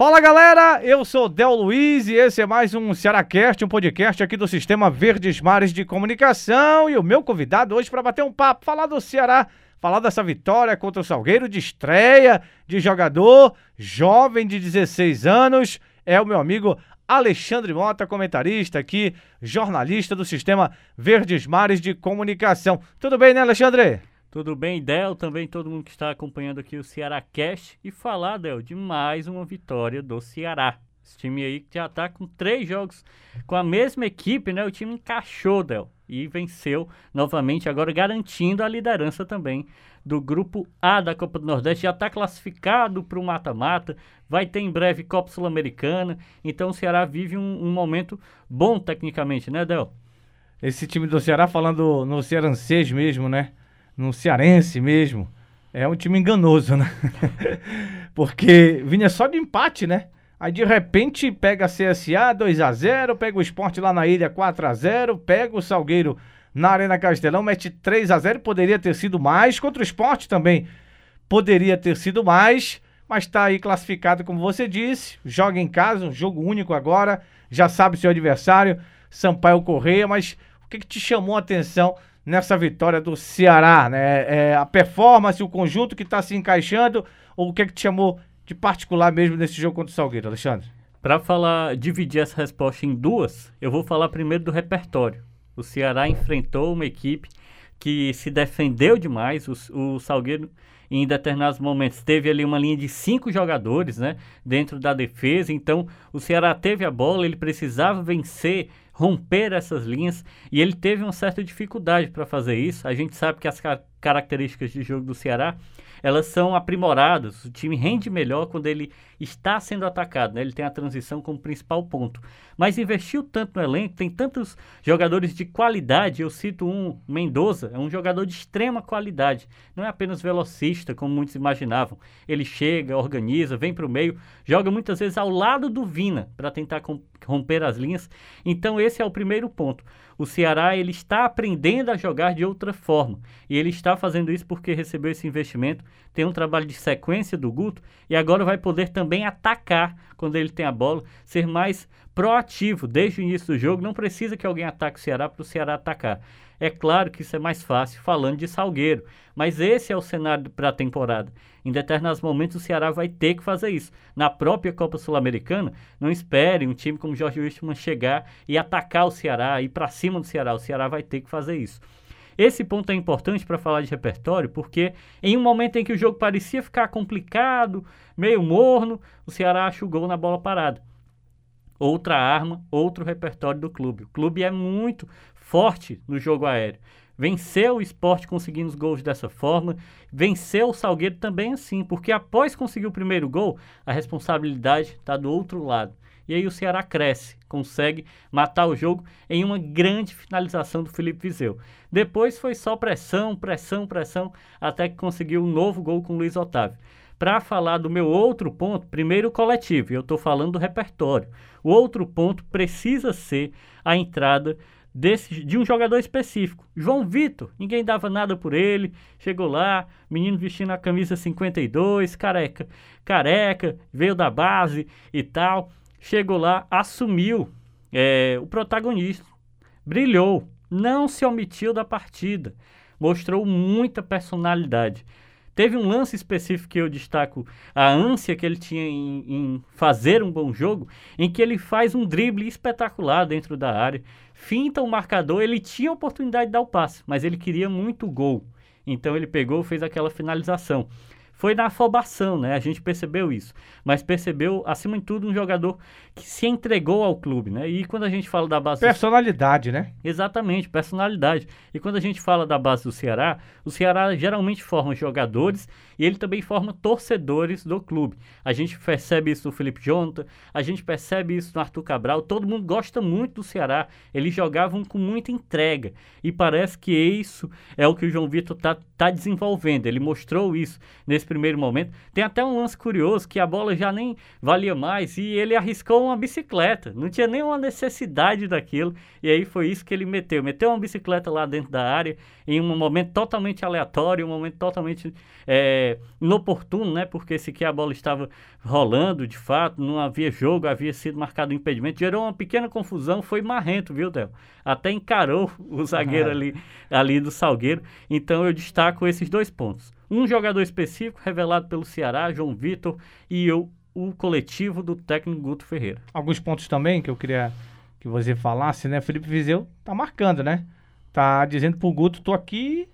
Fala galera, eu sou Del Luiz e esse é mais um Cearacast, um podcast aqui do Sistema Verdes Mares de Comunicação. E o meu convidado hoje para bater um papo, falar do Ceará, falar dessa vitória contra o Salgueiro de estreia de jogador jovem de 16 anos, é o meu amigo Alexandre Mota, comentarista aqui, jornalista do Sistema Verdes Mares de Comunicação. Tudo bem, né, Alexandre? Tudo bem, Del? Também todo mundo que está acompanhando aqui o Ceará Cast. E falar, Del, de mais uma vitória do Ceará. Esse time aí que já está com três jogos com a mesma equipe, né? O time encaixou, Del. E venceu novamente, agora garantindo a liderança também do grupo A da Copa do Nordeste. Já está classificado para o mata-mata. Vai ter em breve Copa Sul-Americana. Então o Ceará vive um, um momento bom tecnicamente, né, Del? Esse time do Ceará, falando no cearancês mesmo, né? No Cearense mesmo, é um time enganoso, né? Porque vinha só de empate, né? Aí de repente pega a CSA 2 a 0 pega o esporte lá na ilha 4 a 0 pega o Salgueiro na Arena Castelão, mete 3 a 0 poderia ter sido mais, contra o esporte também poderia ter sido mais, mas tá aí classificado como você disse, joga em casa, um jogo único agora, já sabe seu adversário, Sampaio Correia, mas o que, que te chamou a atenção nessa vitória do Ceará, né? É, a performance, o conjunto que está se encaixando, ou o que, é que te chamou de particular mesmo nesse jogo contra o Salgueiro, Alexandre? Para falar, dividir essa resposta em duas, eu vou falar primeiro do repertório. O Ceará enfrentou uma equipe que se defendeu demais. O, o Salgueiro, em determinados momentos, teve ali uma linha de cinco jogadores, né, dentro da defesa. Então, o Ceará teve a bola, ele precisava vencer romper essas linhas e ele teve uma certa dificuldade para fazer isso. A gente sabe que as características de jogo do Ceará elas são aprimoradas. O time rende melhor quando ele está sendo atacado, né? Ele tem a transição como principal ponto. Mas investiu tanto no elenco, tem tantos jogadores de qualidade. Eu cito um, Mendoza, é um jogador de extrema qualidade. Não é apenas velocista, como muitos imaginavam. Ele chega, organiza, vem para o meio, joga muitas vezes ao lado do Vina para tentar romper as linhas. Então esse é o primeiro ponto. O Ceará ele está aprendendo a jogar de outra forma. E ele está fazendo isso porque recebeu esse investimento, tem um trabalho de sequência do Guto e agora vai poder também atacar quando ele tem a bola, ser mais proativo desde o início do jogo. Não precisa que alguém ataque o Ceará para o Ceará atacar. É claro que isso é mais fácil falando de Salgueiro, mas esse é o cenário para a temporada. Em determinados momentos o Ceará vai ter que fazer isso. Na própria Copa Sul-Americana, não espere um time como Jorge Wilstermann chegar e atacar o Ceará, ir para cima do Ceará. O Ceará vai ter que fazer isso. Esse ponto é importante para falar de repertório, porque em um momento em que o jogo parecia ficar complicado, meio morno, o Ceará acha o gol na bola parada. Outra arma, outro repertório do clube. O clube é muito forte no jogo aéreo. Venceu o esporte conseguindo os gols dessa forma, venceu o Salgueiro também assim, porque após conseguir o primeiro gol, a responsabilidade está do outro lado. E aí o Ceará cresce, consegue matar o jogo em uma grande finalização do Felipe Vizeu. Depois foi só pressão, pressão, pressão, até que conseguiu um novo gol com o Luiz Otávio. Para falar do meu outro ponto, primeiro coletivo, eu estou falando do repertório. O outro ponto precisa ser a entrada desse, de um jogador específico. João Vitor, ninguém dava nada por ele. Chegou lá, menino vestindo a camisa 52, careca, careca, veio da base e tal. Chegou lá, assumiu é, o protagonismo, brilhou, não se omitiu da partida, mostrou muita personalidade. Teve um lance específico que eu destaco, a ânsia que ele tinha em, em, fazer um bom jogo, em que ele faz um drible espetacular dentro da área, finta o marcador, ele tinha a oportunidade de dar o passe, mas ele queria muito gol. Então ele pegou, fez aquela finalização foi na afobação, né? A gente percebeu isso. Mas percebeu, acima de tudo, um jogador que se entregou ao clube, né? E quando a gente fala da base. Personalidade, do... né? Exatamente, personalidade. E quando a gente fala da base do Ceará, o Ceará geralmente forma jogadores e ele também forma torcedores do clube. A gente percebe isso no Felipe Jonta, a gente percebe isso no Arthur Cabral. Todo mundo gosta muito do Ceará. Eles jogavam com muita entrega. E parece que isso é o que o João Vitor está tá desenvolvendo. Ele mostrou isso nesse primeiro momento. Tem até um lance curioso que a bola já nem valia mais e ele arriscou uma bicicleta. Não tinha nenhuma necessidade daquilo. E aí foi isso que ele meteu. Meteu uma bicicleta lá dentro da área em um momento totalmente aleatório, um momento totalmente é, inoportuno, né? Porque sequer a bola estava rolando de fato, não havia jogo, havia sido marcado um impedimento. Gerou uma pequena confusão, foi marrento, viu, Del? Até encarou o zagueiro ah. ali, ali do Salgueiro. Então eu destaco esses dois pontos. Um jogador específico revelado pelo Ceará, João Vitor, e eu, o coletivo do técnico Guto Ferreira. Alguns pontos também que eu queria que você falasse, né? Felipe Vizeu tá marcando, né? Tá dizendo pro Guto, tô aqui,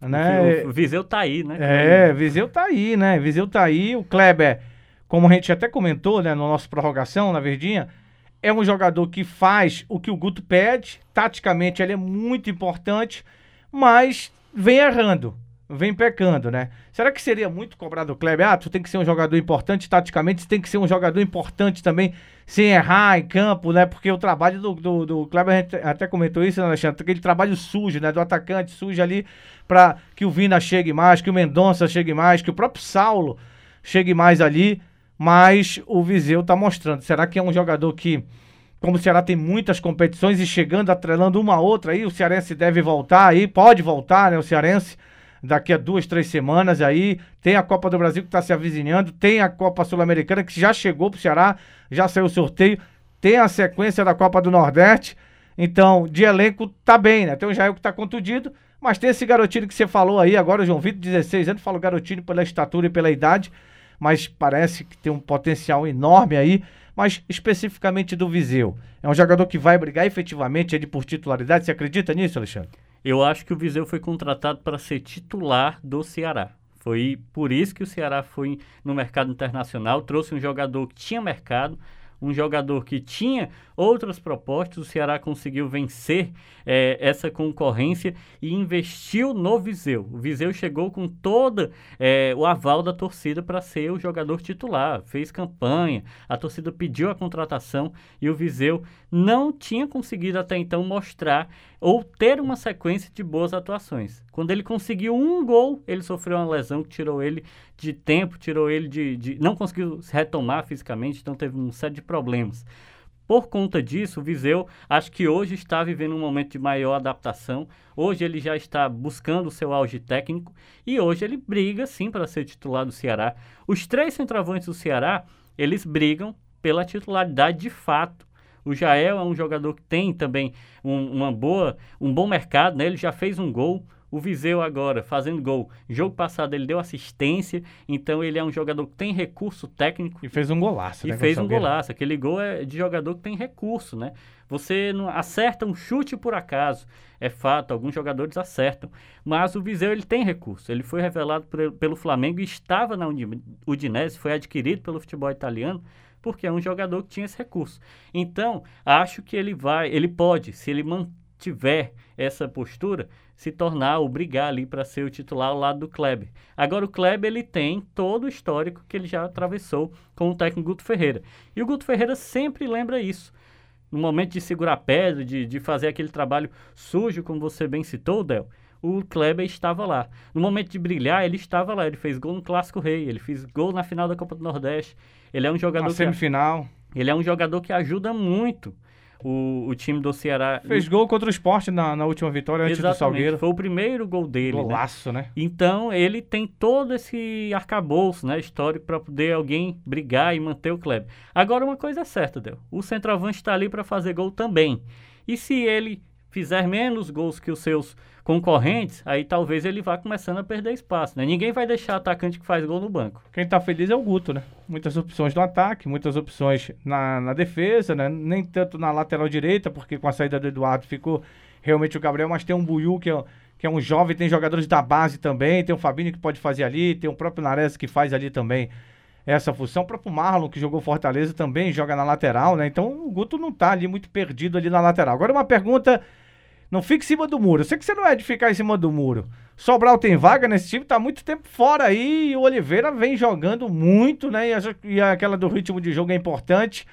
né? O Viseu tá aí, né? É, Viseu tá aí, né? Viseu tá aí, o Kleber, como a gente até comentou, né, no nosso prorrogação, na Verdinha, é um jogador que faz o que o Guto pede, taticamente ele é muito importante, mas vem errando vem pecando, né? Será que seria muito cobrado o Kleber? Ah, tu tem que ser um jogador importante taticamente, tem que ser um jogador importante também, sem errar em campo, né? Porque o trabalho do, do, do Kleber, até comentou isso, né, Alexandre? Aquele trabalho sujo, né? Do atacante sujo ali para que o Vina chegue mais, que o Mendonça chegue mais, que o próprio Saulo chegue mais ali, mas o Viseu tá mostrando. Será que é um jogador que como o Ceará tem muitas competições e chegando, atrelando uma a outra aí, o Cearense deve voltar aí, pode voltar, né, o Cearense, daqui a duas, três semanas aí. Tem a Copa do Brasil que está se avizinhando, tem a Copa Sul-Americana que já chegou para o Ceará, já saiu o sorteio, tem a sequência da Copa do Nordeste. Então, de elenco tá bem, né? Tem o Jair que tá contundido, mas tem esse garotinho que você falou aí agora, o João Vitor, 16 anos, falo garotinho pela estatura e pela idade, mas parece que tem um potencial enorme aí. Mas especificamente do Viseu, é um jogador que vai brigar efetivamente ali por titularidade. Você acredita nisso, Alexandre? Eu acho que o Viseu foi contratado para ser titular do Ceará. Foi por isso que o Ceará foi no mercado internacional, trouxe um jogador que tinha mercado, um jogador que tinha outras propostas, o Ceará conseguiu vencer é, essa concorrência e investiu no Viseu. O Viseu chegou com todo é, o aval da torcida para ser o jogador titular, fez campanha, a torcida pediu a contratação e o Viseu não tinha conseguido até então mostrar ou ter uma sequência de boas atuações. Quando ele conseguiu um gol, ele sofreu uma lesão que tirou ele de tempo, tirou ele de. de não conseguiu se retomar fisicamente, então teve um série de problemas. Por conta disso, o Viseu acho que hoje está vivendo um momento de maior adaptação. Hoje ele já está buscando o seu auge técnico e hoje ele briga sim para ser titular do Ceará. Os três centroavantes do Ceará, eles brigam pela titularidade de fato. O Jael é um jogador que tem também um, uma boa, um bom mercado, né? ele já fez um gol. O Viseu agora fazendo gol. Jogo passado ele deu assistência, então ele é um jogador que tem recurso técnico. E fez um golaço, E né, fez um golaço. Aquele gol é de jogador que tem recurso, né? Você não acerta um chute por acaso. É fato, alguns jogadores acertam. Mas o Viseu ele tem recurso. Ele foi revelado por, pelo Flamengo e estava na Udinese, foi adquirido pelo futebol italiano porque é um jogador que tinha esse recurso. Então, acho que ele vai, ele pode, se ele mantiver essa postura, se tornar ou brigar ali para ser o titular ao lado do Kleber. Agora o Kleber ele tem todo o histórico que ele já atravessou com o técnico Guto Ferreira. E o Guto Ferreira sempre lembra isso. No momento de segurar pedra, de, de fazer aquele trabalho sujo, como você bem citou, Del, o Kleber estava lá. No momento de brilhar, ele estava lá. Ele fez gol no Clássico Rei, ele fez gol na final da Copa do Nordeste. Ele é um jogador. Na semifinal. Que, ele é um jogador que ajuda muito o, o time do Ceará. Fez gol contra o esporte na, na última vitória antes Exatamente, do Salgueiro. Foi o primeiro gol dele. Né? Golaço, né? né? Então ele tem todo esse arcabouço né, histórico para poder alguém brigar e manter o Kleber. Agora, uma coisa é certa, Del. O centroavante está ali para fazer gol também. E se ele fizer menos gols que os seus concorrentes, aí talvez ele vá começando a perder espaço, né? Ninguém vai deixar atacante que faz gol no banco. Quem tá feliz é o Guto, né? Muitas opções no ataque, muitas opções na, na defesa, né? Nem tanto na lateral direita, porque com a saída do Eduardo ficou realmente o Gabriel, mas tem um Buiu que é, que é um jovem, tem jogadores da base também, tem o Fabinho que pode fazer ali, tem o próprio Nares que faz ali também essa função. O próprio Marlon, que jogou Fortaleza, também joga na lateral, né? Então o Guto não tá ali muito perdido ali na lateral. Agora uma pergunta não fique em cima do muro. Eu sei que você não é de ficar em cima do muro. Sobral tem vaga nesse time, tá muito tempo fora aí. E o Oliveira vem jogando muito, né? E, a, e aquela do ritmo de jogo é importante.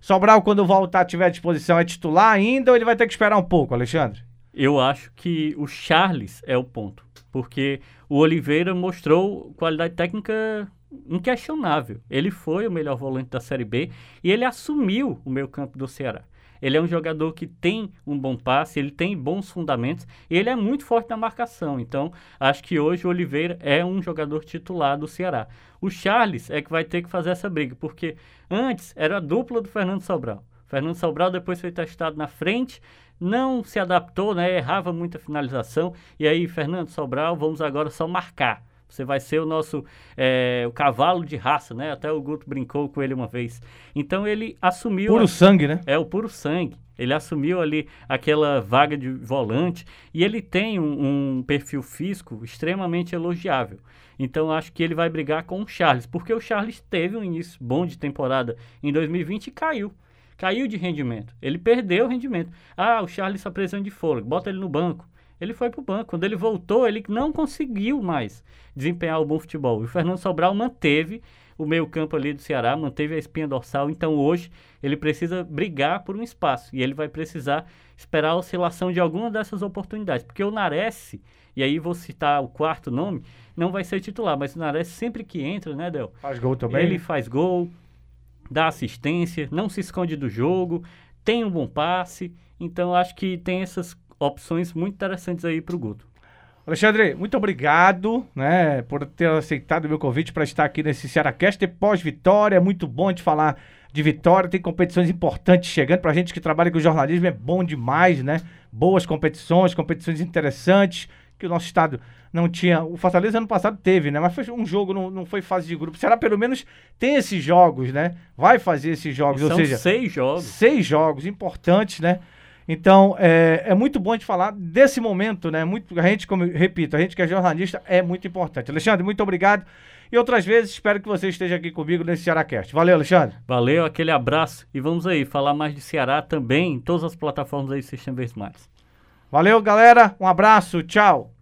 Sobral, quando voltar, tiver à disposição, é titular ainda ou ele vai ter que esperar um pouco, Alexandre? Eu acho que o Charles é o ponto. porque o Oliveira mostrou qualidade técnica inquestionável. Ele foi o melhor volante da Série B e ele assumiu o meio campo do Ceará. Ele é um jogador que tem um bom passe, ele tem bons fundamentos e ele é muito forte na marcação. Então, acho que hoje o Oliveira é um jogador titular do Ceará. O Charles é que vai ter que fazer essa briga, porque antes era a dupla do Fernando Sobral. Fernando Sobral depois foi testado na frente, não se adaptou, né? errava muita finalização. E aí, Fernando Sobral, vamos agora só marcar. Você vai ser o nosso é, o cavalo de raça, né? Até o Guto brincou com ele uma vez. Então ele assumiu. Puro a, sangue, né? É o puro sangue. Ele assumiu ali aquela vaga de volante e ele tem um, um perfil físico extremamente elogiável. Então acho que ele vai brigar com o Charles, porque o Charles teve um início bom de temporada em 2020 e caiu. Caiu de rendimento. Ele perdeu o rendimento. Ah, o Charles está precisando de fôlego, bota ele no banco ele foi para o banco. Quando ele voltou, ele não conseguiu mais desempenhar o bom futebol. E o Fernando Sobral manteve o meio-campo ali do Ceará, manteve a espinha dorsal. Então hoje ele precisa brigar por um espaço e ele vai precisar esperar a oscilação de alguma dessas oportunidades. Porque o Nares, e aí vou citar o quarto nome, não vai ser titular, mas o Nares sempre que entra, né, Del? Faz gol também. Ele faz gol, dá assistência, não se esconde do jogo, tem um bom passe. Então acho que tem essas opções muito interessantes aí para o Guto. Alexandre, muito obrigado né, por ter aceitado o meu convite para estar aqui nesse Cearacast pós-vitória. É muito bom de falar de vitória. Tem competições importantes chegando. Para a gente que trabalha com jornalismo é bom demais, né? Boas competições, competições interessantes que o nosso estado não tinha. O Fortaleza ano passado teve, né? Mas foi um jogo, não, não foi fase de grupo. Será pelo menos tem esses jogos, né? Vai fazer esses jogos, ou seja, seis jogos. Seis jogos importantes, né? Então, é, é muito bom a gente falar desse momento, né? Muito, a gente, como eu repito, a gente que é jornalista é muito importante. Alexandre, muito obrigado. E outras vezes, espero que você esteja aqui comigo nesse Cearácast. Valeu, Alexandre. Valeu, aquele abraço. E vamos aí falar mais de Ceará também em todas as plataformas aí do Sistema Vez Mais. Valeu, galera. Um abraço. Tchau.